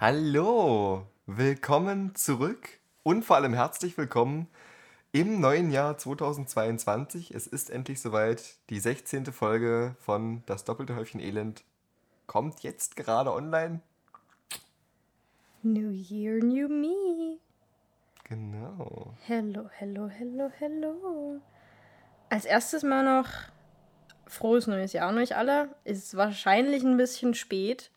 Hallo, willkommen zurück und vor allem herzlich willkommen im neuen Jahr 2022. Es ist endlich soweit. Die 16. Folge von Das doppelte Häufchen Elend kommt jetzt gerade online. New Year, New Me. Genau. Hello, hello, hello, hello. Als erstes mal noch frohes neues Jahr an euch alle. Ist wahrscheinlich ein bisschen spät,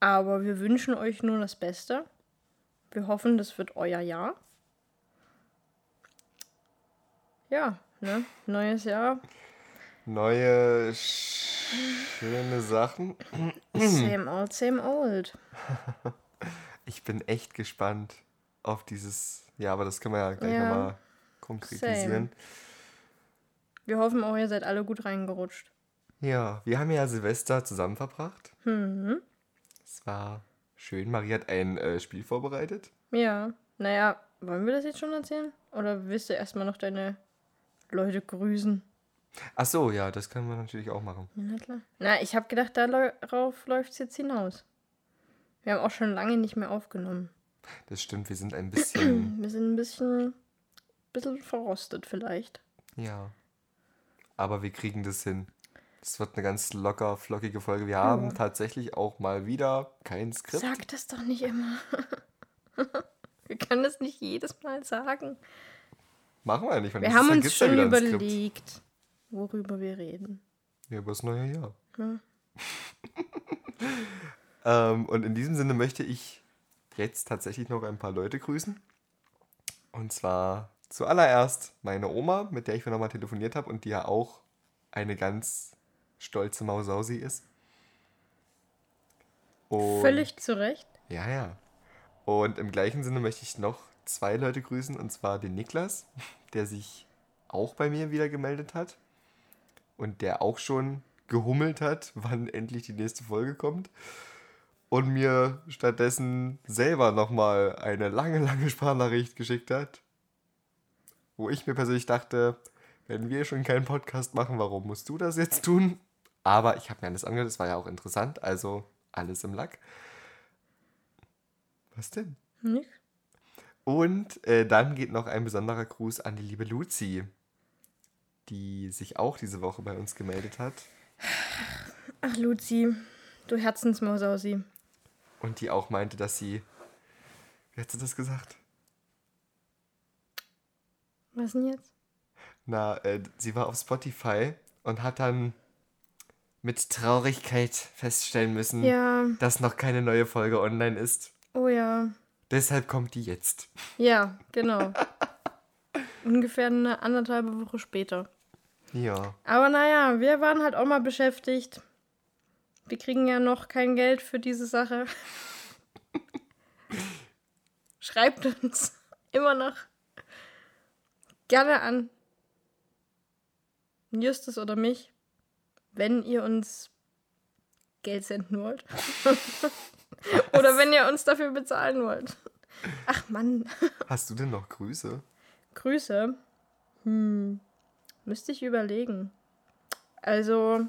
aber wir wünschen euch nur das Beste. Wir hoffen, das wird euer Jahr. Ja, ne? Neues Jahr. Neue schöne Sachen. Same old, same old. Ich bin echt gespannt auf dieses. Ja, aber das können wir ja gleich Ja. nochmal konkretisieren. Wir hoffen auch, ihr seid alle gut reingerutscht. Ja, wir haben ja Silvester zusammen verbracht. Mhm. Es war schön. Marie hat ein äh, Spiel vorbereitet. Ja, naja, wollen wir das jetzt schon erzählen? Oder willst du erstmal noch deine Leute grüßen? Ach so, ja, das können wir natürlich auch machen. Na klar. Na, ich habe gedacht, darauf läuft es jetzt hinaus. Wir haben auch schon lange nicht mehr aufgenommen. Das stimmt, wir sind ein bisschen. Wir sind ein bisschen, bisschen verrostet vielleicht. ja. Aber wir kriegen das hin. Es wird eine ganz locker, flockige Folge. Wir haben tatsächlich auch mal wieder kein Skript. Sag das doch nicht immer. wir können das nicht jedes Mal sagen. Machen wir ja nicht. Wir nächstes haben uns schon überlegt, worüber wir reden. Ja, über das neue Jahr. Ja. Ähm, und in diesem Sinne möchte ich jetzt tatsächlich noch ein paar Leute grüßen. Und zwar zuallererst meine Oma, mit der ich vorhin nochmal telefoniert habe und die ja auch eine ganz stolze Mausausi ist. Und, Völlig zu Recht. Ja, ja. Und im gleichen Sinne möchte ich noch zwei Leute grüßen, und zwar den Niklas, der sich auch bei mir wieder gemeldet hat und der auch schon gehummelt hat, wann endlich die nächste Folge kommt. Und mir stattdessen selber nochmal eine lange, lange Sprachnachricht geschickt hat, wo ich mir persönlich dachte, wenn wir schon keinen Podcast machen, warum musst du das jetzt tun? Aber ich habe mir alles angehört, es war ja auch interessant, also alles im Lack. Was denn? Nicht? Und äh, dann geht noch ein besonderer Gruß an die liebe Luzi, die sich auch diese Woche bei uns gemeldet hat Ach, Luzi, du Herzensmausausi. und die auch meinte, dass sie. Wie hat sie das gesagt? Was denn jetzt? Na, äh, sie war auf Spotify und hat dann mit Traurigkeit feststellen müssen, Ja, dass noch keine neue Folge online ist. oh ja. Deshalb kommt die jetzt. Ja, genau. Ungefähr eine anderthalbe Woche später. Ja. Aber naja, wir waren halt auch mal beschäftigt. Wir kriegen ja noch kein Geld für diese Sache. Schreibt uns immer noch gerne an. Justus oder mich, wenn ihr uns Geld senden wollt. oder wenn ihr uns dafür bezahlen wollt. Ach Mann. Hast du denn noch Grüße? Grüße. Hm. Müsste ich überlegen. Also,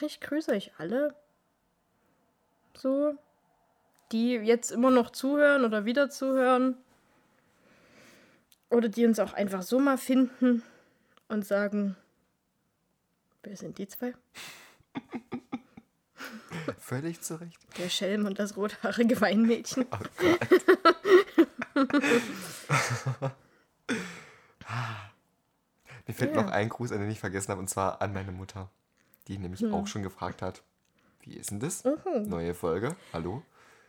ich grüße euch alle. So. Die jetzt immer noch zuhören oder wieder zuhören. Oder die uns auch einfach so mal finden und sagen, wer sind die zwei? Völlig zurecht. Der Schelm und das rothaarige Weinmädchen. Mir fällt Ja. noch ein Gruß, an den ich vergessen habe, und zwar an meine Mutter, die nämlich Hm. auch schon gefragt hat, wie ist denn das? Mhm. Neue Folge, hallo?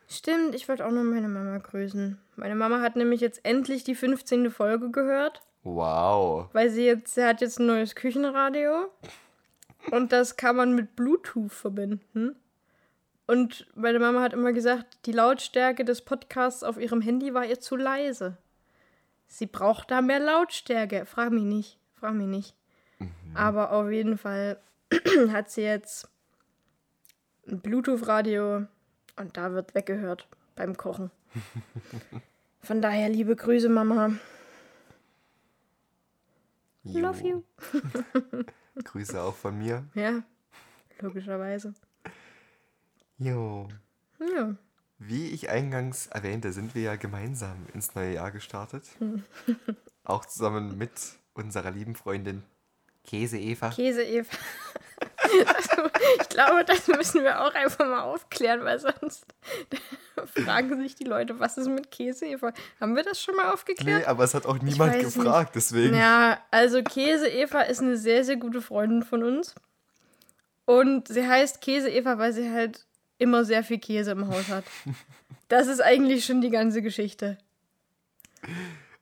Stimmt, ich wollte auch noch meine Mama grüßen. Meine Mama hat nämlich jetzt endlich die 15. Folge gehört. Wow. Weil sie jetzt, sie hat jetzt ein neues Küchenradio und das kann man mit Bluetooth verbinden. Und meine Mama hat immer gesagt, die Lautstärke des Podcasts auf ihrem Handy war ihr zu leise. Sie braucht da mehr Lautstärke. Frag mich nicht, frag mich nicht. Aber auf jeden Fall hat sie jetzt ein Bluetooth-Radio und da wird weggehört beim Kochen. Von daher liebe Grüße, Mama. Love you. Grüße auch von mir. Ja, logischerweise. Jo. Ja. Wie ich eingangs erwähnte, sind wir ja gemeinsam ins neue Jahr gestartet. Auch zusammen mit unserer lieben Freundin Käse Eva. Käse Eva. Also, ich glaube, das müssen wir auch einfach mal aufklären, weil sonst fragen sich die Leute, was ist mit Käse Eva? Haben wir das schon mal aufgeklärt? Nee, aber es hat auch niemand gefragt, deswegen. Ja, also Käse Eva ist eine sehr, sehr gute Freundin von uns. Und sie heißt Käse Eva, weil sie halt immer sehr viel Käse im Haus hat. Das ist eigentlich schon die ganze Geschichte.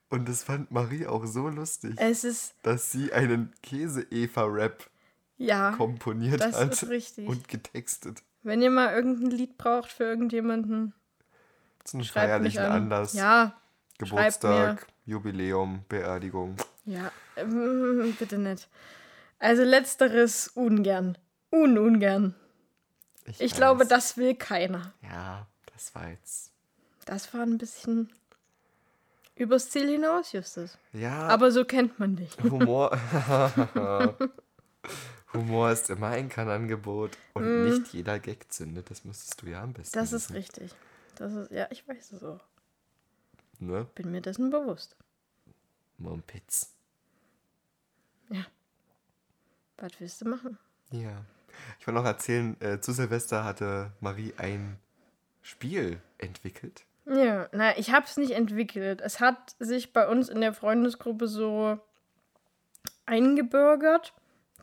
Und das fand Marie auch so lustig, Es ist, dass sie einen Käse-Eva-Rap ja, komponiert das hat ist richtig. und getextet. wenn ihr mal irgendein Lied braucht für irgendjemanden, Zu einem schreibt mich feierlichen an. Anlass. Ja, Geburtstag, Jubiläum, Beerdigung. ja, ähm, bitte nicht. Also letzteres ungern. Un-ungern. Ich glaube, weiß. das will keiner. Ja, das war jetzt. Das war ein bisschen übers Ziel hinaus, Justus. Ja, Aber so kennt man dich. Humor. Humor ist immer ein Kannangebot und nicht jeder Gag zündet. Das müsstest du ja am besten Mm. Das ist wissen, richtig. Das ist, ja, ich weiß es auch. Ne? Bin mir dessen bewusst. Mumpitz. Ja. Was willst du machen? Ja. Ich wollte noch erzählen, äh, zu Silvester hatte Marie ein Spiel entwickelt. Ja, naja, ich habe es nicht entwickelt. Es hat sich bei uns in der Freundesgruppe so eingebürgert,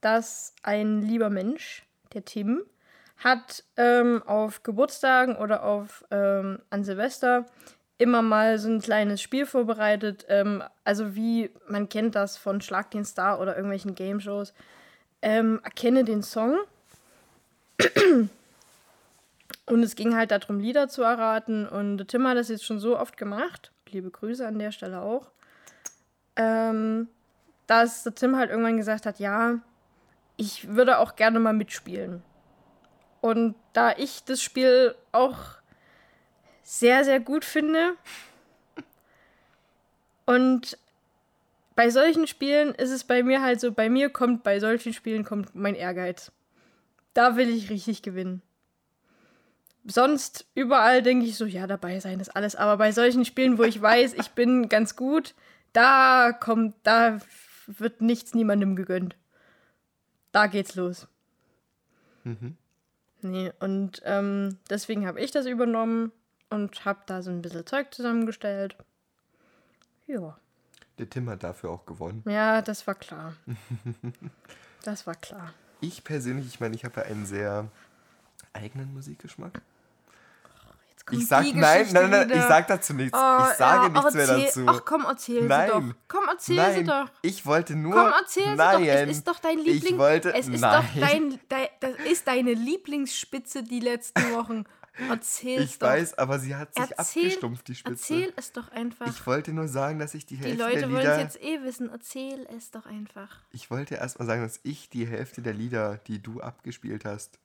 dass ein lieber Mensch, der Tim, hat ähm, auf Geburtstagen oder auf ähm, an Silvester immer mal so ein kleines Spiel vorbereitet. Ähm, also wie man kennt das von Schlag den Star oder irgendwelchen Game Shows. Ähm, erkenne den Song. Und es ging halt darum, Lieder zu erraten. Und Tim hat das jetzt schon so oft gemacht. Liebe Grüße an der Stelle auch. Ähm, dass der Tim halt irgendwann gesagt hat, ja, ich würde auch gerne mal mitspielen. Und da ich das Spiel auch sehr, sehr gut finde und bei solchen Spielen ist es bei mir halt so, bei mir kommt, bei solchen Spielen kommt mein Ehrgeiz. Da will ich richtig gewinnen sonst überall denke ich so, ja, dabei sein ist alles. Aber bei solchen Spielen, wo ich weiß, ich bin ganz gut, da kommt, da wird nichts niemandem gegönnt. Da geht's los. Mhm. Nee, und ähm, deswegen habe ich das übernommen und habe da so ein bisschen Zeug zusammengestellt. Ja. Der Tim hat dafür auch gewonnen. Ja, das war klar. Das war klar. Ich persönlich, ich meine, ich habe ja einen sehr eigenen Musikgeschmack. Kommt Ich sag die nein, Geschichte nein, nein, wieder. ich sag dazu nichts. Oh, ich sage ja, nichts mehr dazu. Ach komm, erzähl Nein. sie doch. Komm, erzähl nein, sie doch. ich wollte nur. Komm, erzähl nein, sie doch. Es ist doch dein Liebling. Ich wollte, es ist nein. doch dein, dein, das ist deine Lieblingsspitze die letzten Wochen. Erzähl Ich doch. weiß, aber sie hat sich Erzähl- abgestumpft, die Spitze. Erzähl es doch einfach. Ich wollte nur sagen, dass ich die die Hälfte Leute der wollen Lieder. es jetzt eh wissen. Erzähl es doch einfach. Ich wollte erst mal sagen, dass ich die Hälfte der Lieder, die du abgespielt hast,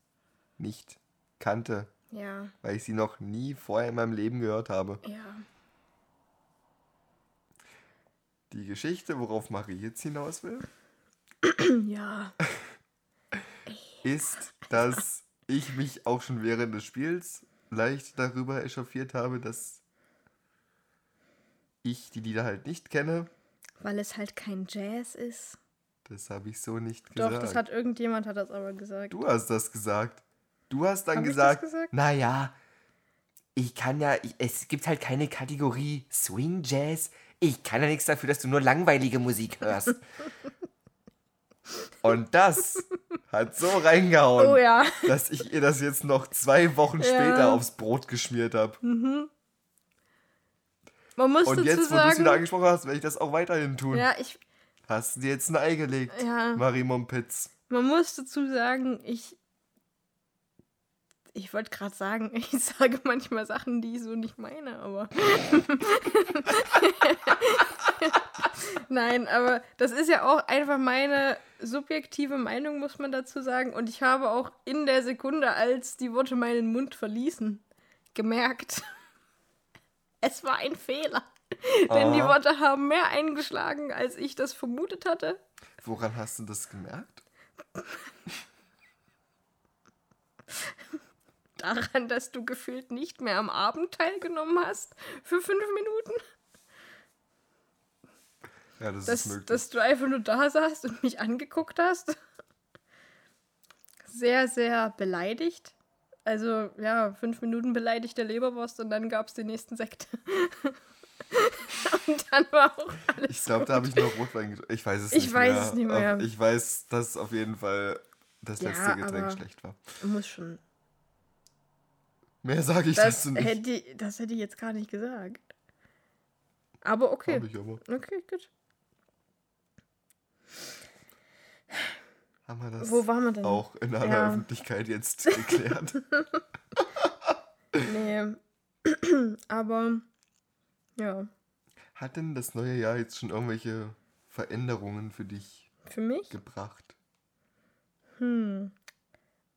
nicht kannte, Ja, weil ich sie noch nie vorher in meinem Leben gehört habe. ja. Die Geschichte, worauf Marie jetzt hinaus will, Ja. ist, dass ich mich auch schon während des Spiels leicht darüber echauffiert habe, dass ich die Lieder halt nicht kenne. Weil es halt kein Jazz ist. Das habe ich so nicht Doch, gesagt. das hat irgendjemand hat das aber gesagt. du hast das gesagt. Du hast dann Hab ich das gesagt, gesagt? naja, ich kann ja, ich, es gibt halt keine Kategorie Swing Jazz. Ich kann ja nichts dafür, dass du nur langweilige Musik hörst. Und das hat so reingehauen, Oh ja. dass ich ihr das jetzt noch zwei Wochen Ja. später aufs Brot geschmiert habe. Man muss Und jetzt, wo du es wieder angesprochen hast, werde ich das auch weiterhin tun. ja, ich, Hast du dir jetzt ein Ei gelegt, Ja. Marie Mompitz? Man muss dazu sagen, ich. Ich wollte gerade sagen, ich sage manchmal Sachen, die ich so nicht meine, aber. Nein, aber das ist ja auch einfach meine subjektive Meinung, muss man dazu sagen. Und ich habe auch in der Sekunde, als die Worte meinen Mund verließen, gemerkt, es war ein Fehler. Denn die. Worte haben mehr eingeschlagen, als ich das vermutet hatte. Woran hast du das gemerkt? Daran, dass du gefühlt nicht mehr am Abend teilgenommen hast für fünf Minuten? Ja, das Dass, ist möglich. dass du einfach nur da saßt und mich angeguckt hast? Sehr, sehr beleidigt. Also, ja, fünf Minuten beleidigte Leberwurst und dann gab es den nächsten Sekt. und dann war auch alles. ich glaube, da habe ich noch Rotwein getrunken. Ich weiß es Ich nicht weiß mehr. es nicht mehr. Ich weiß, dass auf jeden Fall das Ja, letzte Getränk schlecht war. Muss schon. Mehr sage ich Das dazu nicht. hätte, das hätte ich jetzt gar nicht gesagt. Aber okay. Hab ich aber. Okay, gut. Haben wir das Wo waren wir denn? auch in aller Ja. Öffentlichkeit jetzt geklärt? Nee. Aber ja, Hat denn das neue Jahr jetzt schon irgendwelche Veränderungen für dich für mich. gebracht? Hm.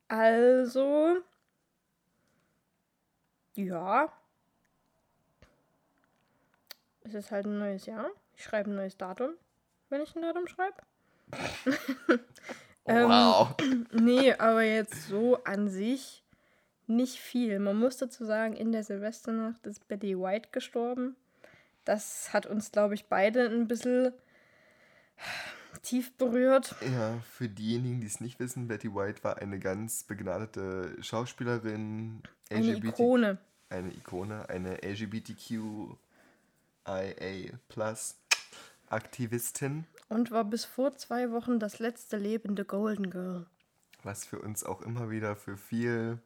Also. Ja. Es ist halt ein neues Jahr. Ich schreibe ein neues Datum, wenn ich ein Datum schreibe. Ähm, wow. Nee, aber jetzt so an sich nicht viel. Man muss dazu sagen, in der Silvesternacht ist Betty White gestorben. Das hat uns, glaube ich, beide ein bisschen tief berührt. Ja, für diejenigen, die es nicht wissen, Betty White war eine ganz begnadete Schauspielerin, Eine LGBT Ikone. eine Ikone, eine LGBTQIA Plus Aktivistin, Und war bis vor zwei Wochen das letzte lebende Golden Girl. was für uns auch immer wieder für viel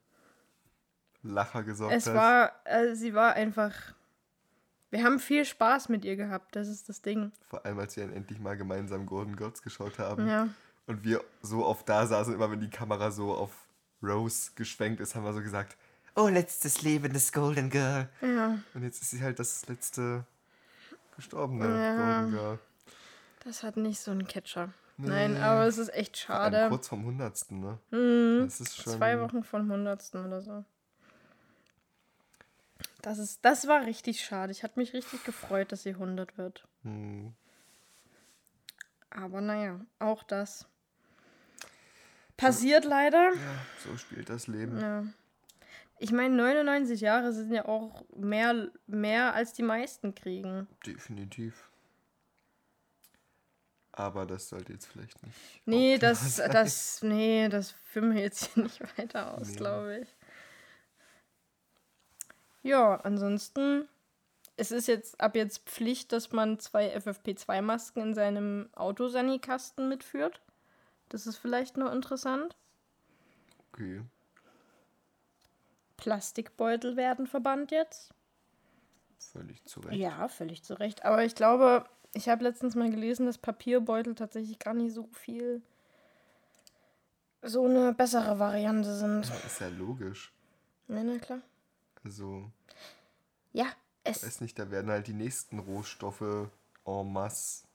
Lacher gesorgt Es hat. war, äh, sie war einfach. Wir haben viel Spaß mit ihr gehabt, das ist das Ding. Vor allem, als wir dann endlich mal gemeinsam Golden Girls geschaut haben. Ja. Und wir so oft da saßen, immer wenn die Kamera so auf Rose geschwenkt ist, haben wir so gesagt, oh, letztes lebendes Golden Girl. Ja, Und jetzt ist sie halt das letzte gestorbene Ja. Golden Girl. das hat nicht so einen Catcher. Nee. Nein, aber es ist echt Vor schade. Kurz vom Hundertsten, ne? Mhm. Das ist schon. Zwei Wochen von Hundertsten oder so. Das, ist, das war richtig schade. Ich hatte mich richtig gefreut, dass sie 100 wird. Hm. Aber naja, auch das. Passiert leider. Ja, so spielt das Leben. Ja. Ich meine, 99 Jahre sind ja auch mehr, mehr als die meisten kriegen. Definitiv. Aber das sollte jetzt vielleicht nicht. Nee, das, sein. das, nee, das führen wir jetzt hier nicht weiter aus, Nee. glaube ich. Ja, ansonsten, es ist jetzt ab jetzt Pflicht, dass man zwei FFP2-Masken in seinem Autosanikasten mitführt. Das ist vielleicht noch interessant. Okay. Plastikbeutel werden verbannt jetzt. Völlig zu Recht. Ja, völlig zu Recht. Aber ich glaube, ich habe letztens mal gelesen, dass Papierbeutel tatsächlich gar nicht so viel so eine bessere Variante sind. Ist ja logisch. Ja, na klar. Also, Ja, es. weiß nicht, da werden halt die nächsten Rohstoffe en masse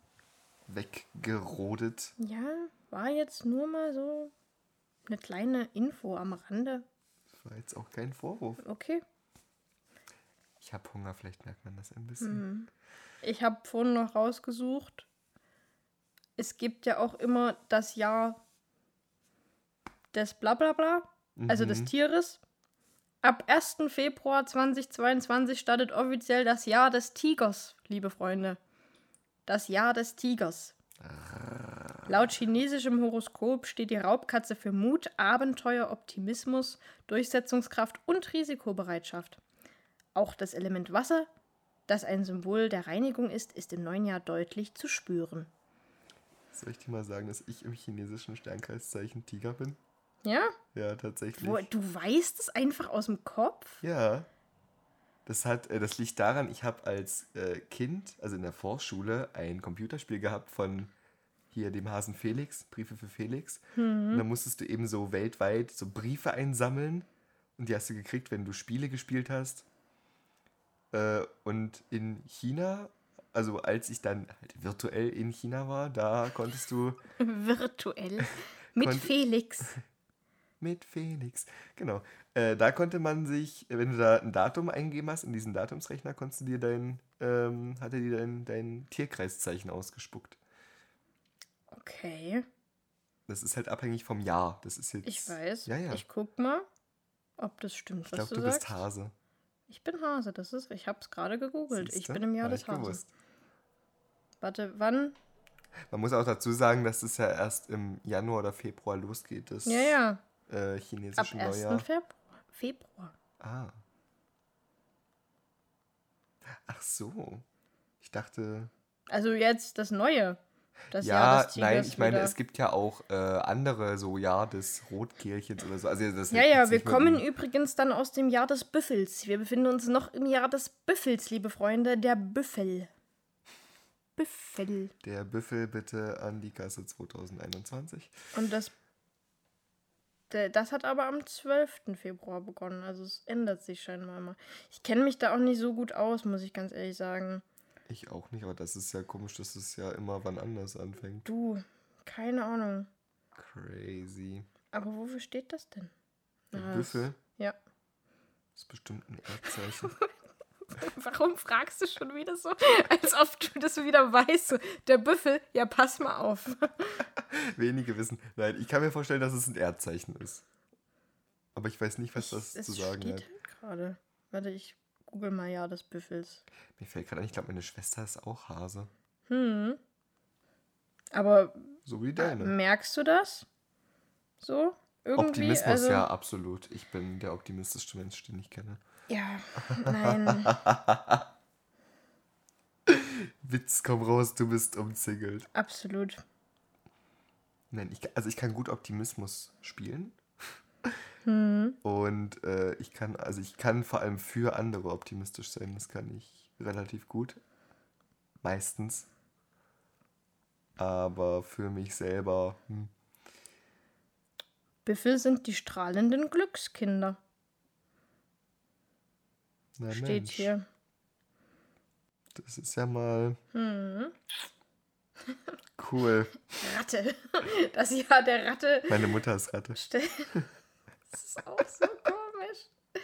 weggerodet. Ja, war jetzt nur mal so eine kleine Info am Rande. Das war jetzt auch kein Vorwurf. Okay. Ich habe Hunger, vielleicht merkt man das ein bisschen. Ich habe vorhin noch rausgesucht. Es gibt ja auch immer das Jahr des Blablabla, also des Mhm. Tieres. Ab 1. Februar 2022 startet offiziell das Jahr des Tigers, liebe Freunde. Das Jahr des Tigers. Laut chinesischem Horoskop steht die Raubkatze für Mut, Abenteuer, Optimismus, Durchsetzungskraft und Risikobereitschaft. Auch das Element Wasser, das ein Symbol der Reinigung ist, ist im neuen Jahr deutlich zu spüren. Soll ich dir mal sagen, dass ich im chinesischen Sternkreiszeichen Tiger bin? Ja? Ja, tatsächlich. Wo, du weißt es einfach aus dem Kopf? Ja. Das, hat, äh, das liegt daran, ich habe als äh, Kind, also in der Vorschule, ein Computerspiel gehabt von hier dem Hasen Felix, Briefe für Felix. Und da musstest du eben so weltweit so Briefe einsammeln. Und die hast du gekriegt, wenn du Spiele gespielt hast. Äh, und in China, also als ich dann halt virtuell in China war, da konntest du Virtuell. Mit Felix. Mit Felix. Genau. Äh, da konnte man sich, wenn du da ein Datum eingegeben hast, in diesen Datumsrechner konntest du dir dein, ähm, hatte dir dein, dein Tierkreiszeichen ausgespuckt. Okay. Das ist halt abhängig vom Jahr. Das ist jetzt. Ich weiß. Ja, ja. Ich guck mal. ob das stimmt, Ich was glaube, du, du sagst. bist Hase. Ich bin Hase, das ist. Ich hab's gerade gegoogelt. Ich Siehste? bin im Jahr Hab des ich Hasen. Warte, wann? Man muss auch dazu sagen, dass es ja erst im Januar oder Februar losgeht, das Ja, ja. Äh, Ab chinesische 1. Neujahr. Februar. Februar. Ah. Ach so. Ich dachte. Also jetzt das Neue. Das ja, nein, ich meine, wieder. es gibt ja auch äh, andere, so Jahr des Rotkehlchens oder so. Also das Ja, ja, wir mit kommen übrigens dann aus dem Jahr des Büffels. Wir befinden uns noch im Jahr des Büffels, liebe Freunde. Der Büffel. Büffel. Der Büffel bitte an die Kasse 2021. Und das. Das hat aber am 12. Februar begonnen. Also es ändert sich scheinbar mal. Ich kenne mich da auch nicht so gut aus, muss ich ganz ehrlich sagen. Ich auch nicht, aber das ist ja komisch, dass es ja immer wann anders anfängt. Du, keine Ahnung. Crazy. Aber wofür steht das denn? Na, Büffel Ja. ist bestimmt ein Erdzeichen. Warum fragst du schon wieder so, als ob du das wieder weißt? Der Büffel, ja, pass mal auf. Wenige wissen. Nein, ich kann mir vorstellen, dass es ein Erdzeichen ist. Aber ich weiß nicht, was das es zu sagen steht hat. halt gerade. Warte, ich google mal ja des Büffels. Mir fällt gerade ein, ich glaube, meine Schwester ist auch Hase. Hm. Aber So wie deine. merkst du das? So? Irgendwie? Optimismus, also, ja, absolut. Ich bin der optimistischste Mensch, den ich kenne. Ja, nein. Witz, komm raus, du bist umzingelt. absolut. Nein, ich, also ich kann gut Optimismus spielen. Hm. Und äh, ich kann, also ich kann vor allem für andere optimistisch sein. Das kann ich relativ gut. Meistens. Aber für mich selber. Hm. Büffel sind die strahlenden Glückskinder. Na Steht Mensch, hier. Das ist ja mal Hm. cool. Ratte. Das Jahr der Ratte. Meine Mutter ist Ratte. Das ist auch so komisch.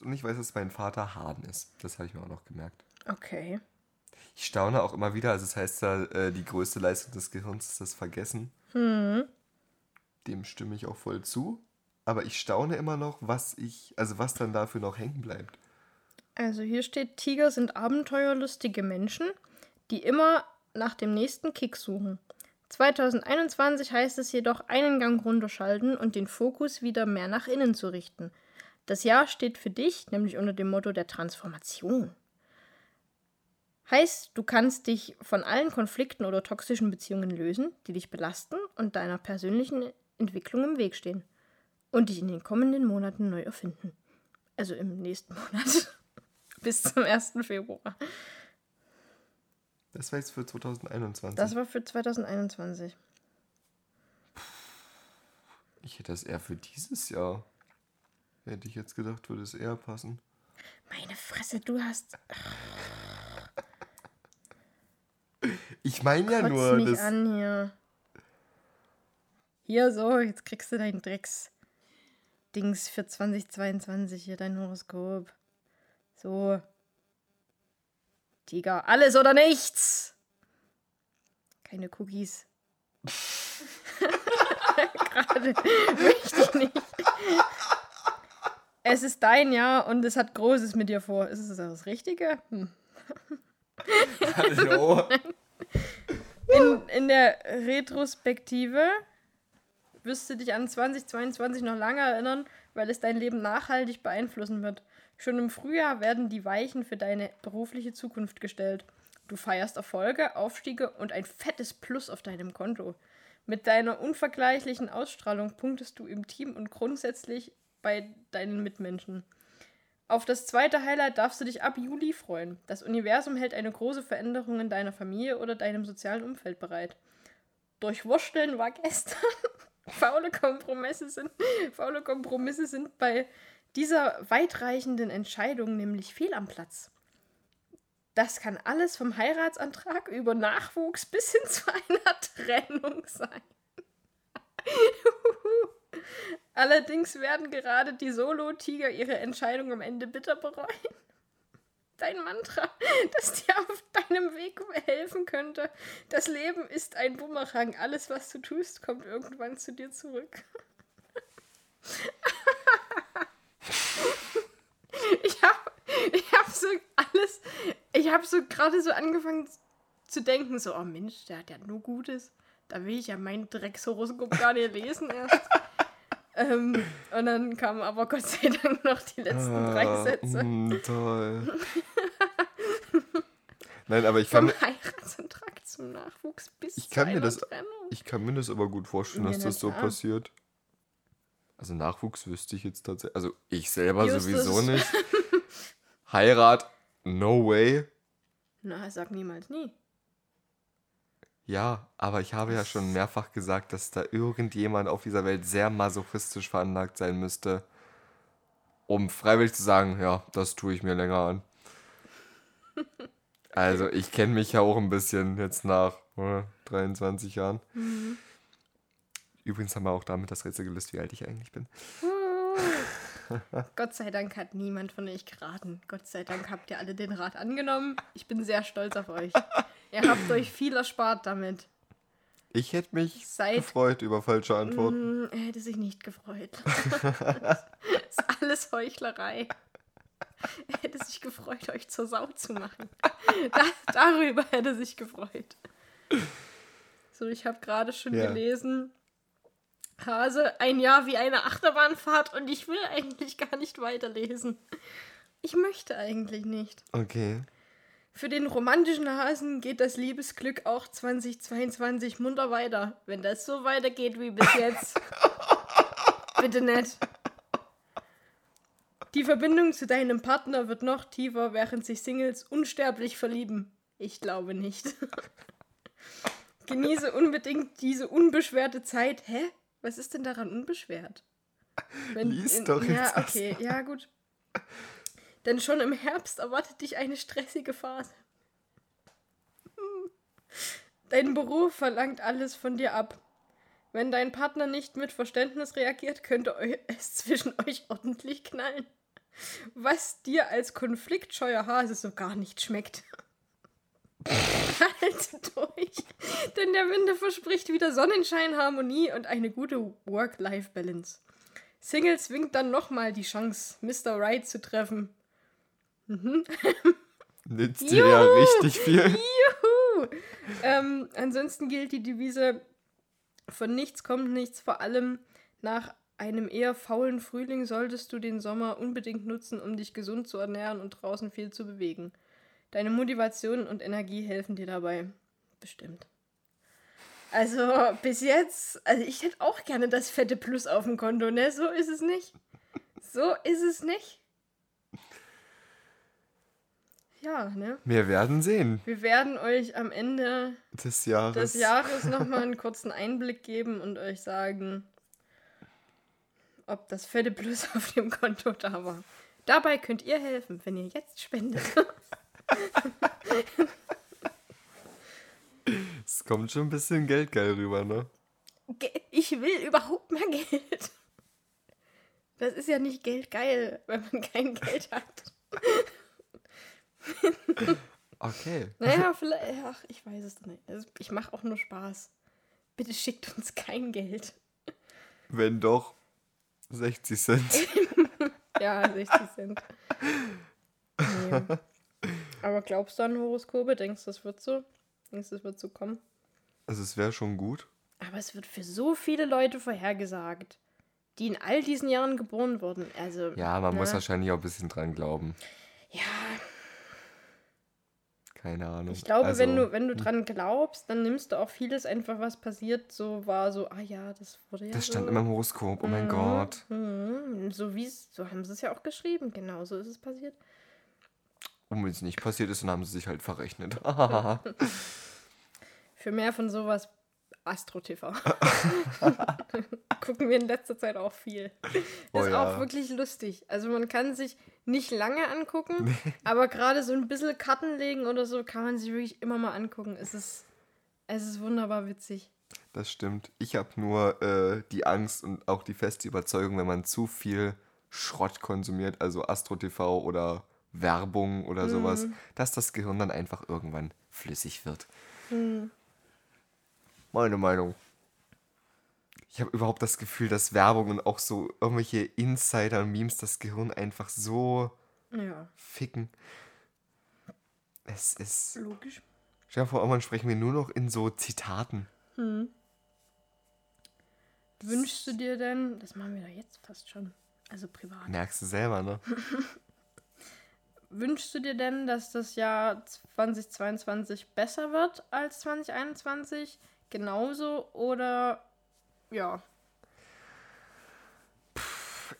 Und ich weiß, dass mein Vater Hahn ist. Das habe ich mir auch noch gemerkt. Okay. Ich staune auch immer wieder, also es heißt ja, äh, die größte Leistung des Gehirns ist das Vergessen. Hm. Dem stimme ich auch voll zu. Aber ich staune immer noch, was ich, also was dann dafür noch hängen bleibt. Also hier steht, Tiger sind abenteuerlustige Menschen, die immer nach dem nächsten Kick suchen. 2021 heißt es jedoch, einen Gang runterschalten und den Fokus wieder mehr nach innen zu richten. Das Jahr steht für dich, nämlich unter dem Motto der Transformation. Heißt, du kannst dich von allen Konflikten oder toxischen Beziehungen lösen, die dich belasten und deiner persönlichen Entwicklung im Weg stehen. Und dich in den kommenden Monaten neu erfinden. Also im nächsten Monat. Bis zum 1. Februar. Das war jetzt für 2021. Das war für 2021. ich hätte das eher für dieses Jahr. Hätte ich jetzt gedacht, würde es eher passen. Meine Fresse, du hast. Ich meine ja nur, mich das, an hier. Hier so, jetzt kriegst du dein Drecks. Dings für 2022, hier dein Horoskop. So. Tiger, alles oder nichts. Keine Cookies. Gerade möchte ich nicht. Es ist dein Jahr und es hat Großes mit dir vor. Ist es das Richtige? Hm. Hallo. In, in der Retrospektive wirst du dich an 2022 noch lange erinnern, weil es dein Leben nachhaltig beeinflussen wird. Schon im Frühjahr werden die Weichen für deine berufliche Zukunft gestellt. Du feierst Erfolge, Aufstiege und ein fettes Plus auf deinem Konto. Mit deiner unvergleichlichen Ausstrahlung punktest du im Team und grundsätzlich bei deinen Mitmenschen. Auf das zweite Highlight darfst du dich ab Juli freuen. Das Universum hält eine große Veränderung in deiner Familie oder deinem sozialen Umfeld bereit. Durchwursteln war gestern. faule, Kompromisse sind, faule Kompromisse sind bei dieser weitreichenden Entscheidung nämlich fehl am Platz. Das kann alles vom Heiratsantrag über Nachwuchs bis hin zu einer Trennung sein. Allerdings werden gerade die Solo-Tiger ihre Entscheidung am Ende bitter bereuen. Dein Mantra, das dir auf deinem Weg helfen könnte. Das Leben ist ein Bumerang. Alles, was du tust, kommt irgendwann zu dir zurück. alles. Ich habe so gerade so angefangen zu denken, so, oh Mensch, der hat ja nur Gutes. Da will ich ja mein Dreckshoroskop gar nicht lesen erst. ähm, und dann kamen aber Gott sei Dank noch die letzten Ah, drei Sätze. mm, toll. Nein, aber ich Vom kann, Heiratsantrag zum Nachwuchs bis Ich kann mir das- Trennung. ich kann mir das aber gut vorstellen, Ja, dass das so passiert. Also Nachwuchs wüsste ich jetzt tatsächlich. Also ich selber Justus. sowieso nicht. Heirat, no way. Na, sag niemals nie. Ja, aber ich habe ja schon mehrfach gesagt, dass da irgendjemand auf dieser Welt sehr masochistisch veranlagt sein müsste, um freiwillig zu sagen, ja, das tue ich mir länger an. Also ich kenne mich ja auch ein bisschen jetzt nach äh, 23 Jahren. Übrigens haben wir auch damit das Rätsel gelöst, wie alt ich eigentlich bin. Gott sei Dank hat niemand von euch geraten. Gott sei Dank habt ihr alle den Rat angenommen. Ich bin sehr stolz auf euch. Ihr habt euch viel erspart damit. Ich hätte mich Seid- gefreut über falsche Antworten. Hm, er hätte sich nicht gefreut. das ist alles Heuchlerei. Er hätte sich gefreut, euch zur Sau zu machen. Da, darüber hätte er sich gefreut. So, ich habe gerade schon Ja. gelesen. Hase, ein Jahr wie eine Achterbahnfahrt und ich will eigentlich gar nicht weiterlesen. Ich möchte eigentlich nicht. Okay. Für den romantischen Hasen geht das Liebesglück auch 2022 munter weiter. Wenn das so weitergeht wie bis jetzt. Bitte nicht. Die Verbindung zu deinem Partner wird noch tiefer, während sich Singles unsterblich verlieben. Ich glaube nicht. Genieße unbedingt diese unbeschwerte Zeit. Hä? Was ist denn daran unbeschwert? Wenn Lies doch Ja, jetzt okay, ja, gut. Denn schon im Herbst erwartet dich eine stressige Phase. Dein Beruf verlangt alles von dir ab. Wenn dein Partner nicht mit Verständnis reagiert, könnte es zwischen euch ordentlich knallen. Was dir als konfliktscheuer Hase so gar nicht schmeckt. Halte durch, denn der Winter verspricht wieder Sonnenschein, Harmonie und eine gute Work-Life-Balance. Singles winkt dann nochmal die Chance, Mr. Right zu treffen. Nützt dir ja richtig viel. Juhu! Ähm, ansonsten gilt die Devise: Von nichts kommt nichts. Vor allem nach einem eher faulen Frühling solltest du den Sommer unbedingt nutzen, um dich gesund zu ernähren und draußen viel zu bewegen. Deine Motivation und Energie helfen dir dabei. Bestimmt. Also, bis jetzt, also ich hätte auch gerne das fette Plus auf dem Konto, ne? So ist es nicht. So ist es nicht. Ja, ne? Wir werden sehen Wir werden euch am Ende des Jahres. des Jahres nochmal einen kurzen Einblick geben und euch sagen, ob das fette Plus auf dem Konto da war. Dabei könnt ihr helfen, wenn ihr jetzt spendet. Es kommt schon ein bisschen geldgeil rüber, ne? Ich will überhaupt mehr Geld. Das ist ja nicht geldgeil, wenn man kein Geld hat. Okay. Naja, vielleicht. Ach, ich weiß es nicht. Also, ich mache auch nur Spaß. Bitte schickt uns kein Geld. Wenn doch 60 Cent. Ja, 60 Cent. Nee. Aber glaubst du an Horoskope? Denkst du, das wird so? Denkst du, das wird so kommen? Also es wäre schon gut. Aber es wird für so viele Leute vorhergesagt, die in all diesen Jahren geboren wurden. Also, Ja, man muss ne? wahrscheinlich auch ein bisschen dran glauben. Ja, Keine Ahnung. ich glaube, also, wenn, du, wenn du dran glaubst, dann nimmst du auch vieles einfach, was passiert, so war so, ah ja, das wurde ja Das so. stand immer im Horoskop, oh mein Gott. Mhm, so wie so haben sie es ja auch geschrieben, genau so ist es passiert. Und wenn es nicht passiert ist, dann haben sie sich halt verrechnet. Für mehr von sowas Astro TV. Gucken wir in letzter Zeit auch viel. Oh ist ja. auch wirklich lustig. Also man kann sich nicht lange angucken, aber gerade so ein bisschen Karten legen oder so kann man sich wirklich immer mal angucken. Es ist, es ist wunderbar witzig. Das stimmt. Ich habe nur äh, die Angst und auch die feste Überzeugung, wenn man zu viel Schrott konsumiert, also Astro TV oder Werbung oder sowas, dass das Gehirn dann einfach irgendwann flüssig wird. Meine Meinung. Ich habe überhaupt das Gefühl, dass Werbung und auch so irgendwelche Insider-Memes das Gehirn einfach so Ja. ficken. Es ist. Logisch. Stell dir vor, irgendwann sprechen wir nur noch in so Zitaten. Hm. Wünschst du dir denn, das machen wir doch jetzt fast schon, also privat. Merkst du selber, ne? Wünschst du dir denn, dass das Jahr 2022 besser wird als 2021? Genauso oder ja?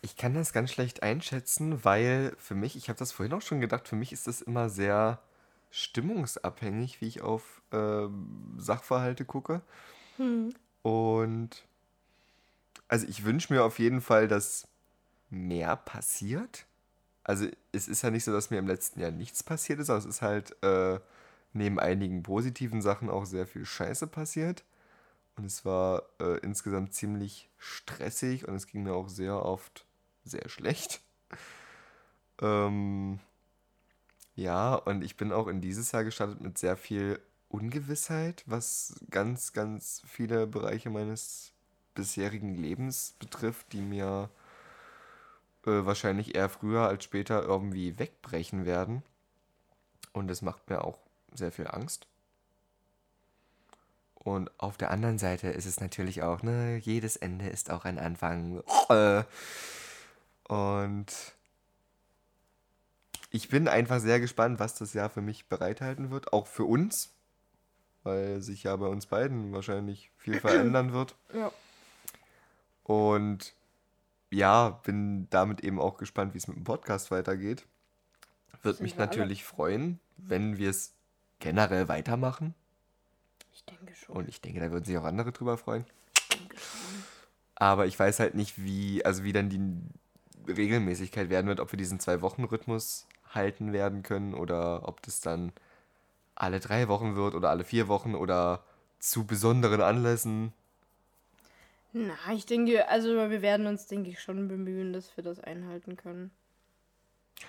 Ich kann das ganz schlecht einschätzen, weil für mich, ich habe das vorhin auch schon gedacht, für mich ist das immer sehr stimmungsabhängig, wie ich auf ähm, Sachverhalte gucke. Und also ich wünsche mir auf jeden Fall, dass mehr passiert. Also es ist ja nicht so, dass mir im letzten Jahr nichts passiert ist, aber es ist halt äh, neben einigen positiven Sachen auch sehr viel Scheiße passiert. Und es war äh, insgesamt ziemlich stressig und es ging mir auch sehr oft sehr schlecht. Ähm, ja, und ich bin auch in dieses Jahr gestartet mit sehr viel Ungewissheit, was ganz, ganz viele Bereiche meines bisherigen Lebens betrifft, die mir äh, wahrscheinlich eher früher als später irgendwie wegbrechen werden. Und das macht mir auch sehr viel Angst. Und auf der anderen Seite ist es natürlich auch, ne, jedes Ende ist auch ein Anfang. Äh, Und ich bin einfach sehr gespannt, was das Jahr für mich bereithalten wird, auch für uns, weil sich ja bei uns beiden wahrscheinlich viel verändern wird. Ja. Und ja, bin damit eben auch gespannt, wie es mit dem Podcast weitergeht. Würde mich wir alle. natürlich freuen, wenn wir es generell weitermachen. Ich denke schon. Und ich denke, da würden sich auch andere drüber freuen. Ich denke schon. Aber ich weiß halt nicht, wie, also wie dann die Regelmäßigkeit werden wird, ob wir diesen Zwei-Wochen-Rhythmus halten werden können oder ob das dann alle drei Wochen wird oder alle vier Wochen oder zu besonderen Anlässen. Na, ich denke, also wir werden uns, denke ich, schon bemühen, dass wir das einhalten können.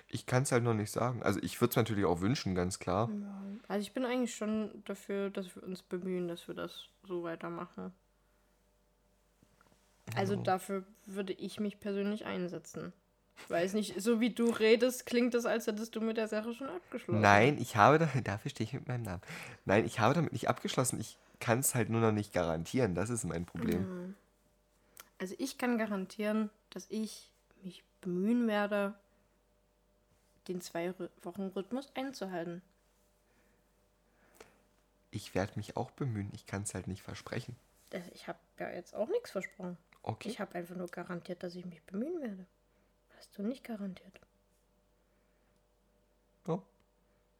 Ich kann es halt noch nicht sagen. Also ich würde es natürlich auch wünschen, ganz klar. Ja. Also ich bin eigentlich schon dafür, dass wir uns bemühen, dass wir das so weitermachen. Also dafür würde ich mich persönlich einsetzen. Weiß nicht, so wie du redest, klingt das, als hättest du mit der Sache schon abgeschlossen. Nein, ich habe da, dafür stehe ich mit meinem Namen. Nein, ich habe damit nicht abgeschlossen. Ich kann es halt nur noch nicht garantieren. Das ist mein Problem. Also ich kann garantieren, dass ich mich bemühen werde, den Zwei-Wochen-Rhythmus einzuhalten. Ich werde mich auch bemühen. Ich kann es halt nicht versprechen. Das- Ich habe ja jetzt auch nichts versprochen. Okay. Ich habe einfach nur garantiert, dass ich mich bemühen werde. Hast du nicht garantiert. Oh.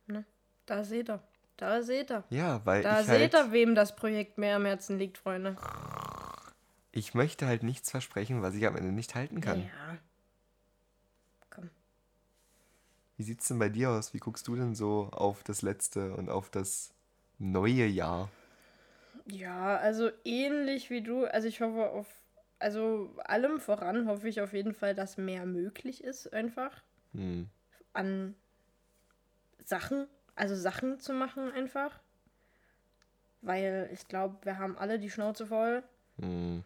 Ne? Da seht ihr. Da seht ihr. Ja, weil Da ich seht halt, ihr, wem das Projekt mehr am Herzen liegt, Freunde. Ich möchte halt nichts versprechen, was ich am Ende nicht halten kann. Ja. Komm. Wie sieht's denn bei dir aus? Wie guckst du denn so auf das letzte und auf das neue Jahr? Ja, also ähnlich wie du. Also ich hoffe auf. Also allem voran hoffe ich auf jeden Fall, dass mehr möglich ist, einfach. Hm. An Sachen. Also Sachen zu machen, einfach. Weil ich glaube, wir haben alle die Schnauze voll. Hm.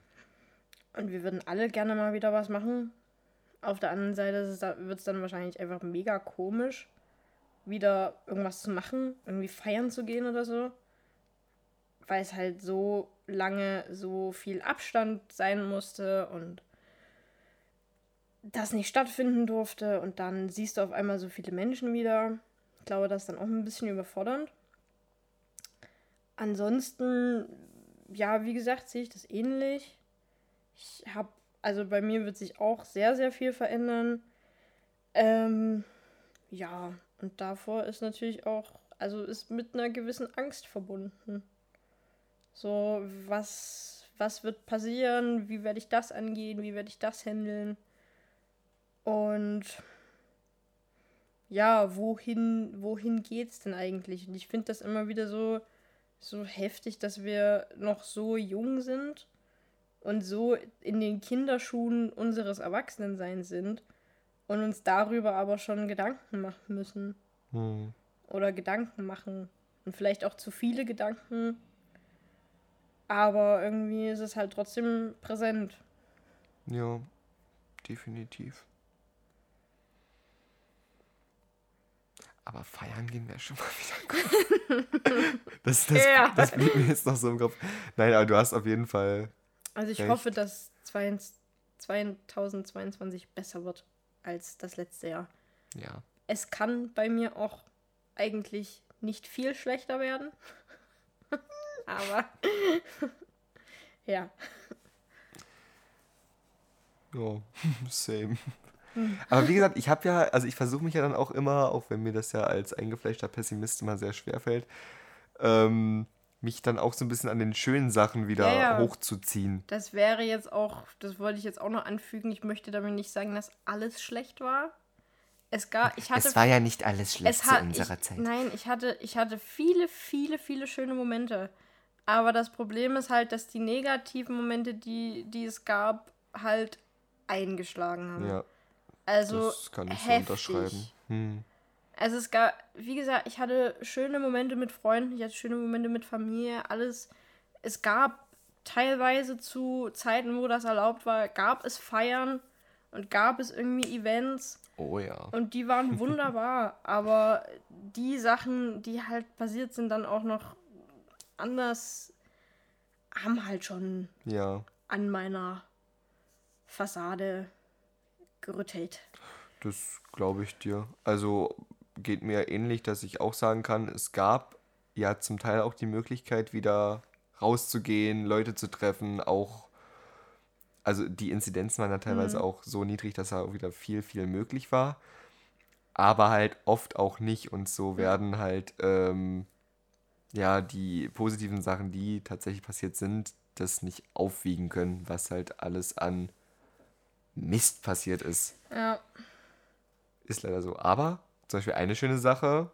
Und wir würden alle gerne mal wieder was machen. Auf der anderen Seite wird es dann wahrscheinlich einfach mega komisch, wieder irgendwas zu machen, irgendwie feiern zu gehen oder so. Weil es halt so lange so viel Abstand sein musste und das nicht stattfinden durfte. Und dann siehst du auf einmal so viele Menschen wieder. Ich glaube, das ist dann auch ein bisschen überfordernd. Ansonsten, ja, wie gesagt, sehe ich das ähnlich. Ich habe, also bei mir wird sich auch sehr, sehr viel verändern. Ähm, ja, und davor ist natürlich auch, also ist mit einer gewissen Angst verbunden. So, was, was wird passieren? Wie werde ich das angehen? Wie werde ich das handeln? Und ja, wohin, wohin geht's denn eigentlich? Und ich finde das immer wieder so, so heftig, dass wir noch so jung sind und so in den Kinderschuhen unseres Erwachsenenseins sind und uns darüber aber schon Gedanken machen müssen Hm. oder Gedanken machen und vielleicht auch zu viele Gedanken, aber irgendwie ist es halt trotzdem präsent. Ja, definitiv. Aber feiern gehen wäre schon mal wieder gut. das, das, Ja. das blieb mir jetzt noch so im Kopf. Nein, aber du hast auf jeden Fall. Also ich Echt? hoffe, dass 2022 besser wird als das letzte Jahr. Ja. Es kann bei mir auch eigentlich nicht viel schlechter werden. Aber ja. Ja, same. Aber wie gesagt, ich habe ja, also ich versuche mich ja dann auch immer, auch wenn mir das ja als eingefleischter Pessimist immer sehr schwer fällt, ähm, mich dann auch so ein bisschen an den schönen Sachen wieder Ja, ja. hochzuziehen. Das wäre jetzt auch, das wollte ich jetzt auch noch anfügen. Ich möchte damit nicht sagen, dass alles schlecht war. Es gab, ich hatte Es war ja nicht alles schlecht zu unserer ich, Zeit. Nein, ich hatte, ich hatte viele, viele, viele schöne Momente. Aber das Problem ist halt, dass die negativen Momente, die, die es gab, halt eingeschlagen haben. Ja, also das kann ich so heftig. unterschreiben. Hm. Also es gab, wie gesagt, ich hatte schöne Momente mit Freunden, ich hatte schöne Momente mit Familie, alles. Es gab teilweise zu Zeiten, wo das erlaubt war, gab es Feiern und gab es irgendwie Events. Oh ja. Und die waren wunderbar, aber die Sachen, die halt passiert sind, dann auch noch anders, haben halt schon Ja, an meiner Fassade gerüttelt. das glaube ich dir. Also geht mir ähnlich, dass ich auch sagen kann, es gab ja zum Teil auch die Möglichkeit, wieder rauszugehen, Leute zu treffen, auch. Also die Inzidenzen waren ja teilweise auch so niedrig, dass da auch wieder viel, viel möglich war. Aber halt oft auch nicht. Und so werden halt ähm, ja die positiven Sachen, die tatsächlich passiert sind, das nicht aufwiegen können, was halt alles an Mist passiert ist. Ja. Ist leider so. Aber zum Beispiel eine schöne Sache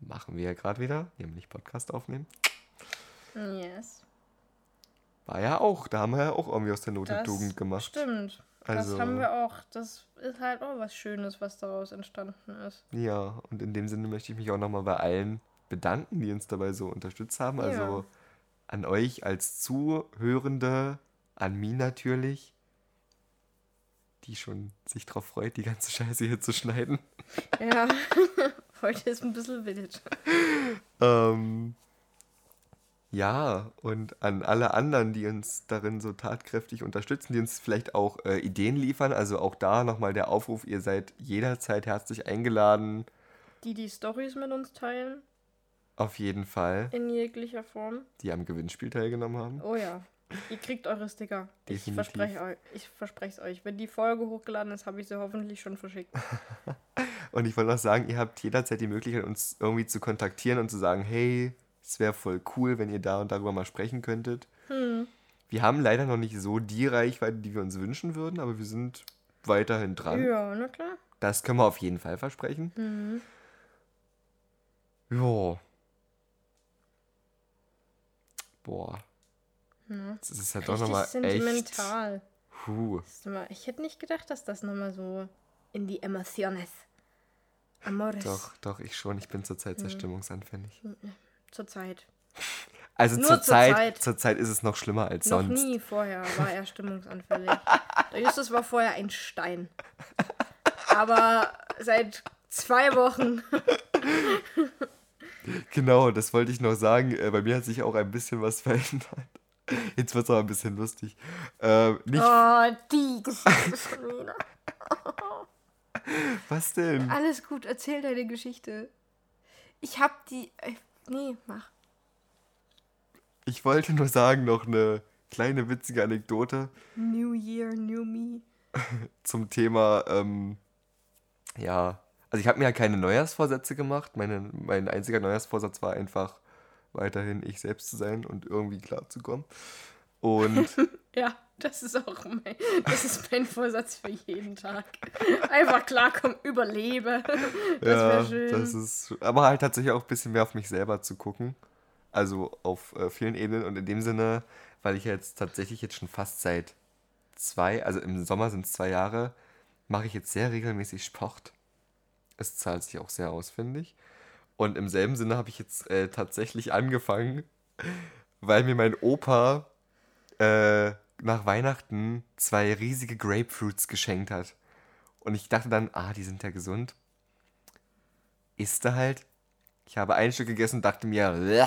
machen wir ja gerade wieder, nämlich Podcast aufnehmen. Yes. War ja auch, da haben wir ja auch irgendwie aus der Not eine Tugend gemacht. Stimmt. Also- Das haben wir auch. Das ist halt auch was Schönes, was daraus entstanden ist. Ja, und in dem Sinne möchte ich mich auch nochmal bei allen bedanken, die uns dabei so unterstützt haben. Also Ja. an euch als Zuhörende, an Mi natürlich, die schon sich drauf freut, die ganze Scheiße hier zu schneiden. Ja. Heute ist ein bisschen wild. Ähm, ja, und an alle anderen, die uns darin so tatkräftig unterstützen, die uns vielleicht auch äh, Ideen liefern. Also auch da nochmal der Aufruf, ihr seid jederzeit herzlich eingeladen. Die die Stories mit uns teilen, Auf jeden Fall, in jeglicher Form. die am Gewinnspiel teilgenommen haben. Oh ja. Ihr kriegt eure Sticker. Ich Definitiv. verspreche euch. Ich verspreche es euch. Wenn die Folge hochgeladen ist, habe ich sie hoffentlich schon verschickt. Und ich wollte noch sagen, ihr habt jederzeit die Möglichkeit, uns irgendwie zu kontaktieren und zu sagen, hey, es wäre voll cool, wenn ihr da und darüber mal sprechen könntet. Wir haben leider noch nicht so die Reichweite, die wir uns wünschen würden, aber wir sind weiterhin dran. Ja, na klar. Das können wir auf jeden Fall versprechen. Mhm. Ja. Boah. Das ist ja doch nochmal echt. sentimental. Ist immer- Ich hätte nicht gedacht, dass das nochmal so in die Emociones. Amores. Doch, doch, ich schon. Ich bin zurzeit sehr stimmungsanfällig. Zur Zeit. Also Nur zurzeit, zur Zeit. zurzeit ist es noch schlimmer als Noch sonst. nie vorher war er stimmungsanfällig. Der Justus war vorher ein Stein. Aber seit zwei Wochen. Genau, das wollte ich noch sagen. Äh, bei mir hat sich auch ein bisschen was verändert. Jetzt wird es aber ein bisschen lustig. Äh, nicht, Oh, die Geschichte schon wieder. was denn? Alles gut, erzähl deine Geschichte. Ich hab die. äh, Nee, mach. Ich wollte nur sagen, noch eine kleine witzige Anekdote New Year, New Me. zum Thema, ähm, ja, also ich habe mir ja keine Neujahrsvorsätze gemacht. Meine, mein einziger Neujahrsvorsatz war einfach weiterhin ich selbst zu sein und irgendwie klarzukommen. Und Ja, das ist auch mein, das ist mein Vorsatz für jeden Tag. Einfach klarkommen, überlebe. Das ja, wäre schön. das ist, aber halt tatsächlich auch ein bisschen mehr auf mich selber zu gucken. Also auf äh, vielen Ebenen und in dem Sinne, weil ich jetzt tatsächlich jetzt schon fast seit zwei, also im Sommer sind es zwei Jahre, mache ich jetzt sehr regelmäßig Sport. Es zahlt sich auch sehr aus, finde ich. Und im selben Sinne habe ich jetzt äh, tatsächlich angefangen, weil mir mein Opa äh, nach Weihnachten zwei riesige Grapefruits geschenkt hat. Und ich dachte dann, ah, die sind ja gesund. isst du halt. Ich habe ein Stück gegessen und dachte mir, "Bleh,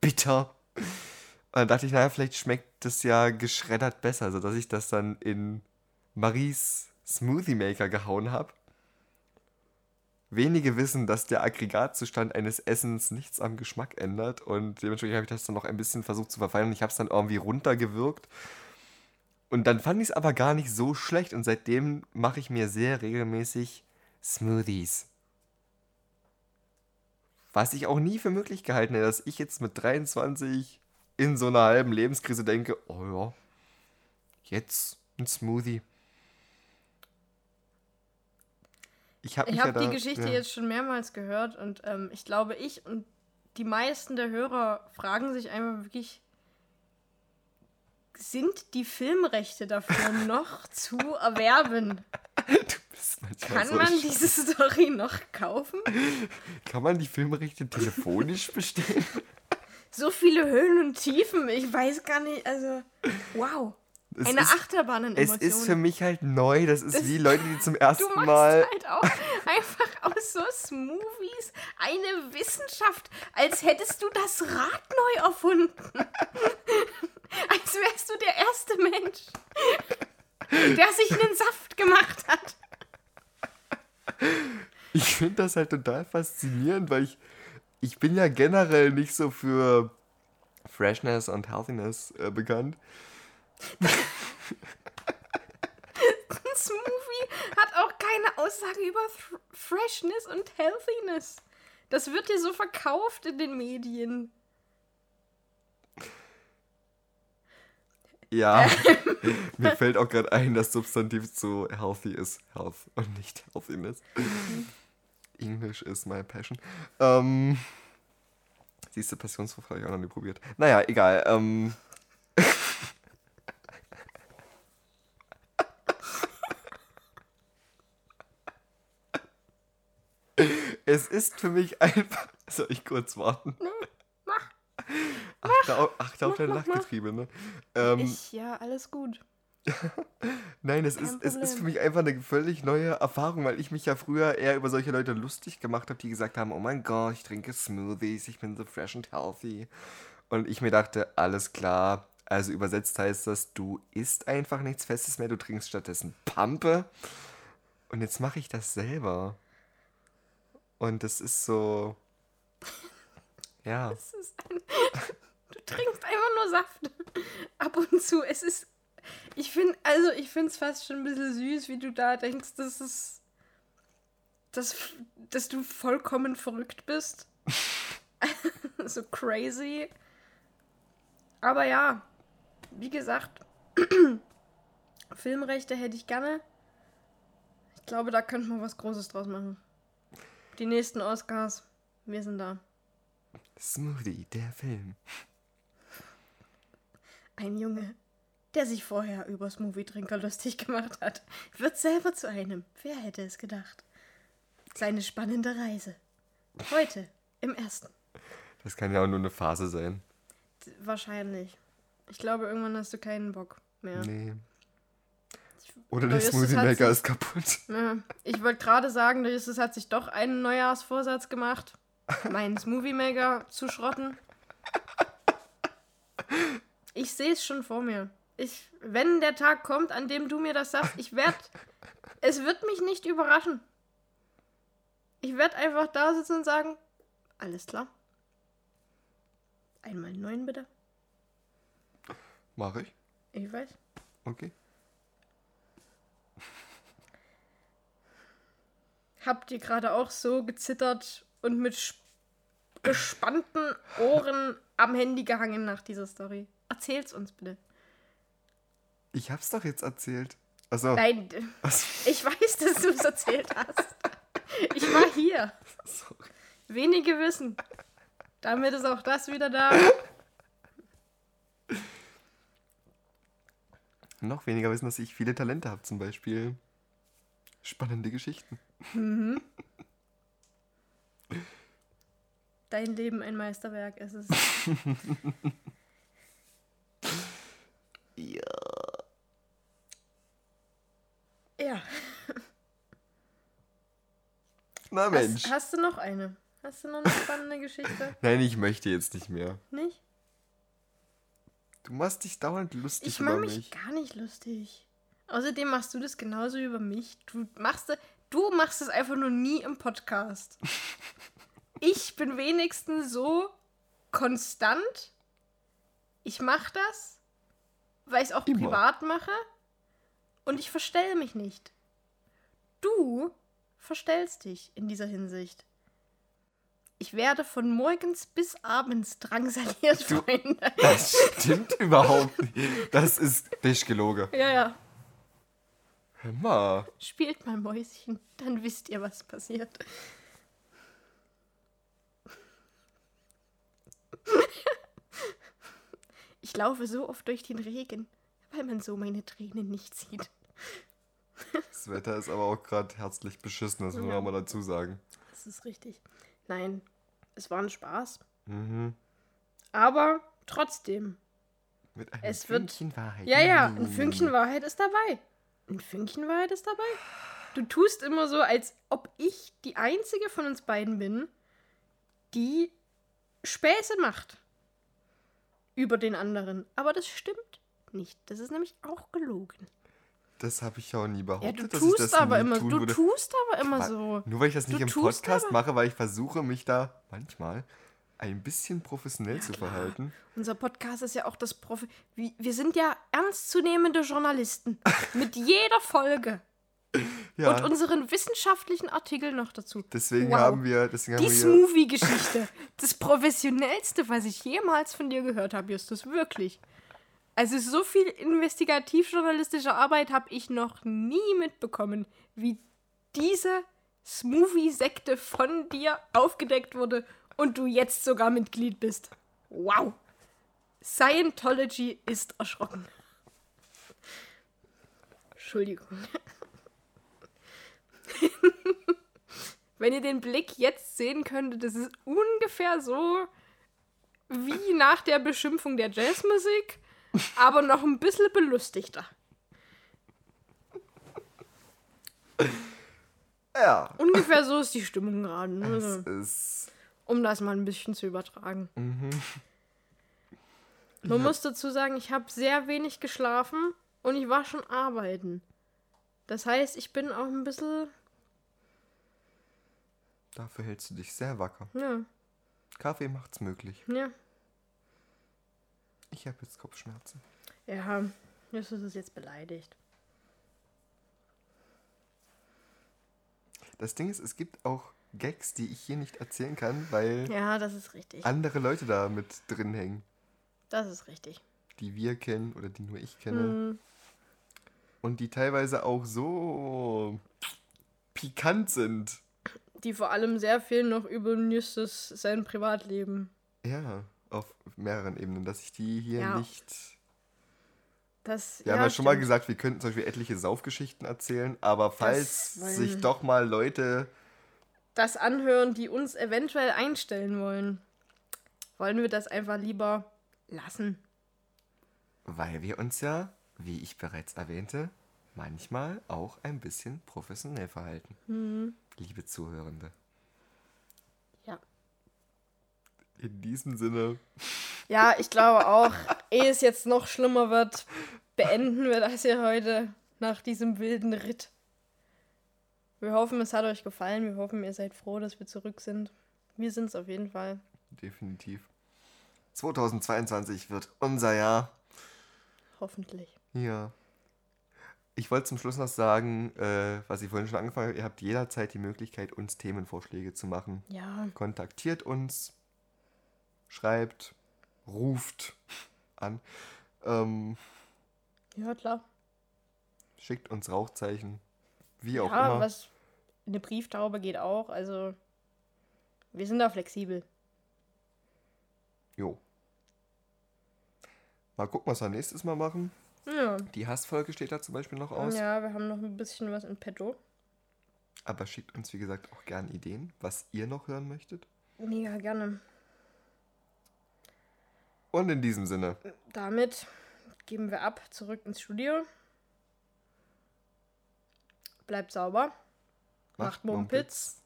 bitter. Und dann dachte ich, naja, vielleicht schmeckt das ja geschreddert besser, sodass ich das dann in Maries Smoothie Maker gehauen habe. Wenige wissen, dass der Aggregatzustand eines Essens nichts am Geschmack ändert und dementsprechend habe ich das dann noch ein bisschen versucht zu verfeinern. Ich habe es dann irgendwie runtergewirkt und dann fand ich es aber gar nicht so schlecht und seitdem mache ich mir sehr regelmäßig Smoothies. Was ich auch nie für möglich gehalten hätte, dass ich jetzt mit 23 in so einer halben Lebenskrise denke, oh ja, jetzt ein Smoothie. Ich habe habe ja die da- Geschichte ja. jetzt schon mehrmals gehört und ähm, ich glaube, ich und die meisten der Hörer fragen sich einfach wirklich, sind die Filmrechte dafür noch zu erwerben? Du bist Kann so man sch- diese Story noch kaufen? Kann man die Filmrechte telefonisch bestellen? So viele Höhen und Tiefen, ich weiß gar nicht, also wow. Es Eine ist, Achterbahn Es Emotionen. ist für mich halt neu. Das ist Das- wie Leute, die zum Du ersten machst Mal. halt auch einfach aus so Smoothies eine Wissenschaft, als hättest du das Rad neu erfunden. als wärst du der erste Mensch, der sich einen Saft gemacht hat. Ich finde das halt total faszinierend, weil ich. Ich bin ja generell nicht so für Freshness und Healthiness äh, bekannt. Smoothie hat auch keine Aussage über Th Freshness und Healthiness. Das wird dir so verkauft in den Medien. Ja, mir fällt auch gerade ein, dass Substantiv zu healthy ist. Health und nicht Healthiness. English is my passion. Ähm, siehste, Passionsfrucht habe ich auch noch nie probiert. Naja, egal. Ähm, es ist für mich einfach. Soll ich kurz warten? mach. Achte auf, achte auf Mach, dein mach, mach. Lachgetriebe, ne? Ähm, Ich, ja, alles gut. Nein, es Kein ist, es ist für mich einfach eine völlig neue Erfahrung, weil ich mich ja früher eher über solche Leute lustig gemacht habe, die gesagt haben, oh mein Gott, ich trinke Smoothies, ich bin so fresh and healthy. Und ich mir dachte, alles klar, also übersetzt heißt das, du isst einfach nichts Festes mehr, du trinkst stattdessen Pampe. Und jetzt mache ich das selber. Und das ist so... Ja, Es ist ein, du trinkst einfach nur Saft. Ab und zu. Es ist. Ich finde, also ich finde es fast schon ein bisschen süß, wie du da denkst, dass es. Dass, dass du vollkommen verrückt bist. so crazy. Aber ja, wie gesagt, Filmrechte hätte ich gerne. Ich glaube, da könnte man was Großes draus machen. Die nächsten Oscars, wir sind da. Smoothie, der Film. Ein Junge, der sich vorher über Smoothie-Trinker lustig gemacht hat, wird selber zu einem. Wer hätte es gedacht? Seine spannende Reise. Heute, im ersten. Das kann ja auch nur eine Phase sein. Wahrscheinlich. Ich glaube, irgendwann hast du keinen Bock mehr. Nee. Oder der Smoothie Maker ist kaputt. Ja, ich wollte gerade sagen, der Justus hat sich doch einen Neujahrsvorsatz gemacht, meinen Smoothie Maker zu schrotten. Ich sehe es schon vor mir. Ich, wenn der Tag kommt, an dem du mir das sagst, ich werde. Es wird mich nicht überraschen. Ich werde einfach da sitzen und sagen: Alles klar. Einmal neuen bitte. Mach ich. Ich weiß. Okay. Habt ihr gerade auch so gezittert und mit sp- gespannten Ohren am Handy gehangen nach dieser Story? Erzähl's uns bitte. Ich hab's doch jetzt erzählt. Also, Nein, d- ich weiß, dass du es erzählt hast. Ich war hier. sorry. Wenige wissen. Damit ist auch das wieder da. Noch weniger wissen, dass ich viele Talente habe, zum Beispiel spannende Geschichten. Dein Leben ein Meisterwerk. Es ist. Ja. Ja. Na Mensch. Hast, hast du noch eine? Hast du noch eine spannende Geschichte? Nein, ich möchte jetzt nicht mehr. Nicht? Du machst dich dauernd lustig Ich über mache mich mich. gar nicht lustig. Außerdem machst du das genauso über mich. Du machst, du machst es einfach nur nie im Podcast. ich bin wenigstens so konstant. Ich mache das, weil ich es auch Immer. privat mache. Und ich verstelle mich nicht. Du verstellst dich in dieser Hinsicht. Ich werde von morgens bis abends drangsaliert, Du- Freunde. Das stimmt überhaupt nicht. Das ist Bischgeloge. Ja, ja. Hör mal. Spielt mal Mäuschen, dann wisst ihr, was passiert. Ich laufe so oft durch den Regen, weil man so meine Tränen nicht sieht. Das Wetter ist aber auch gerade herzlich beschissen, das muss man mal dazu sagen. Das ist richtig. Nein, es war ein Spaß. Mhm. Aber trotzdem. Mit einem Es wird- Fünkchen Wahrheit. Ja, ja, ein Fünkchen Wahrheit ist dabei. Ein Fünkchen Wahrheit ist dabei. Du tust immer so, als ob ich die einzige von uns beiden bin, die Späße macht über den anderen. Aber das stimmt nicht. Das ist nämlich auch gelogen. Das habe ich ja auch nie Ja, behauptet, du dass ich das tust aber nie immer, du würde. tust aber immer so. Nur weil ich das nicht Du im tust Podcast mache, weil ich versuche, mich da manchmal ein bisschen professionell zu klar. verhalten. Unser Podcast ist ja auch das Profi. Wir sind ja ernstzunehmende Journalisten. mit jeder Folge. Ja, Und unseren wissenschaftlichen Artikel noch dazu. deswegen Wow. haben wir, deswegen Die Smoothie-Geschichte. Das professionellste, was ich jemals von dir gehört habe, Justus. Wirklich. Also so viel investigativ-journalistische Arbeit habe ich noch nie mitbekommen, wie diese Smoothie-Sekte von dir aufgedeckt wurde und du jetzt sogar Mitglied bist. Wow. Scientology ist erschrocken. Entschuldigung. Wenn ihr den Blick jetzt sehen könntet, das ist ungefähr so wie nach der Beschimpfung der Jazzmusik, aber noch ein bisschen belustigter. ja, Ungefähr so ist die Stimmung gerade, ne? es ist um das mal ein bisschen zu übertragen. Man muss dazu sagen, ich habe sehr wenig geschlafen und ich war schon arbeiten. Das heißt, ich bin auch ein bisschen, dafür hältst du dich sehr wacker. ja, Kaffee macht's möglich. ja. Ich habe jetzt Kopfschmerzen. Ja, Justus ist jetzt beleidigt. Das Ding ist, es gibt auch Gags, die ich hier nicht erzählen kann, weil Ja, das ist richtig. andere Leute da mit drin hängen, Das ist richtig. die wir kennen oder die nur ich kenne. Hm, Und die teilweise auch so pikant sind. die vor allem sehr viel noch über Justus sein Privatleben. Ja, auf mehreren Ebenen, dass ich die hier Ja. nicht. Das, Wir haben ja schon mal stimmt. gesagt, wir könnten zum Beispiel etliche Saufgeschichten erzählen, aber falls wollen- sich doch mal Leute. Das anhören, die uns eventuell einstellen wollen, wollen wir das einfach lieber lassen. Weil wir uns ja, wie ich bereits erwähnte, manchmal auch ein bisschen professionell verhalten. Mhm. Liebe Zuhörende. Ja. In diesem Sinne, Ja, ich glaube auch, ehe es jetzt noch schlimmer wird, beenden wir das hier heute nach diesem wilden Ritt. Wir hoffen, es hat euch gefallen. Wir hoffen, ihr seid froh, dass wir zurück sind. Wir sind es auf jeden Fall. definitiv. 2022 wird unser Jahr. Hoffentlich. Ja. Ich wollte zum Schluss noch sagen, äh, was ich vorhin schon angefangen habe, ihr habt jederzeit die Möglichkeit, uns Themenvorschläge zu machen. Ja, Kontaktiert uns, schreibt, ruft an, ähm, ja klar. schickt uns Rauchzeichen, wie auch ja, immer. was eine Brieftaube geht auch. Also, wir sind da flexibel. Jo. Mal gucken, was wir nächstes Mal machen. Ja. Die Hassfolge steht da zum Beispiel noch aus. Ja, wir haben noch ein bisschen was in petto. Aber schickt uns, wie gesagt, auch gerne Ideen, was ihr noch hören möchtet. Mega gerne. Und in diesem Sinne, Damit geben wir ab, zurück ins Studio. Bleibt sauber. Macht Mumpitz.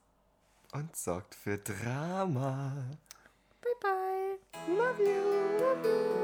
und sorgt für Drama. Bye bye. Love you. Love you.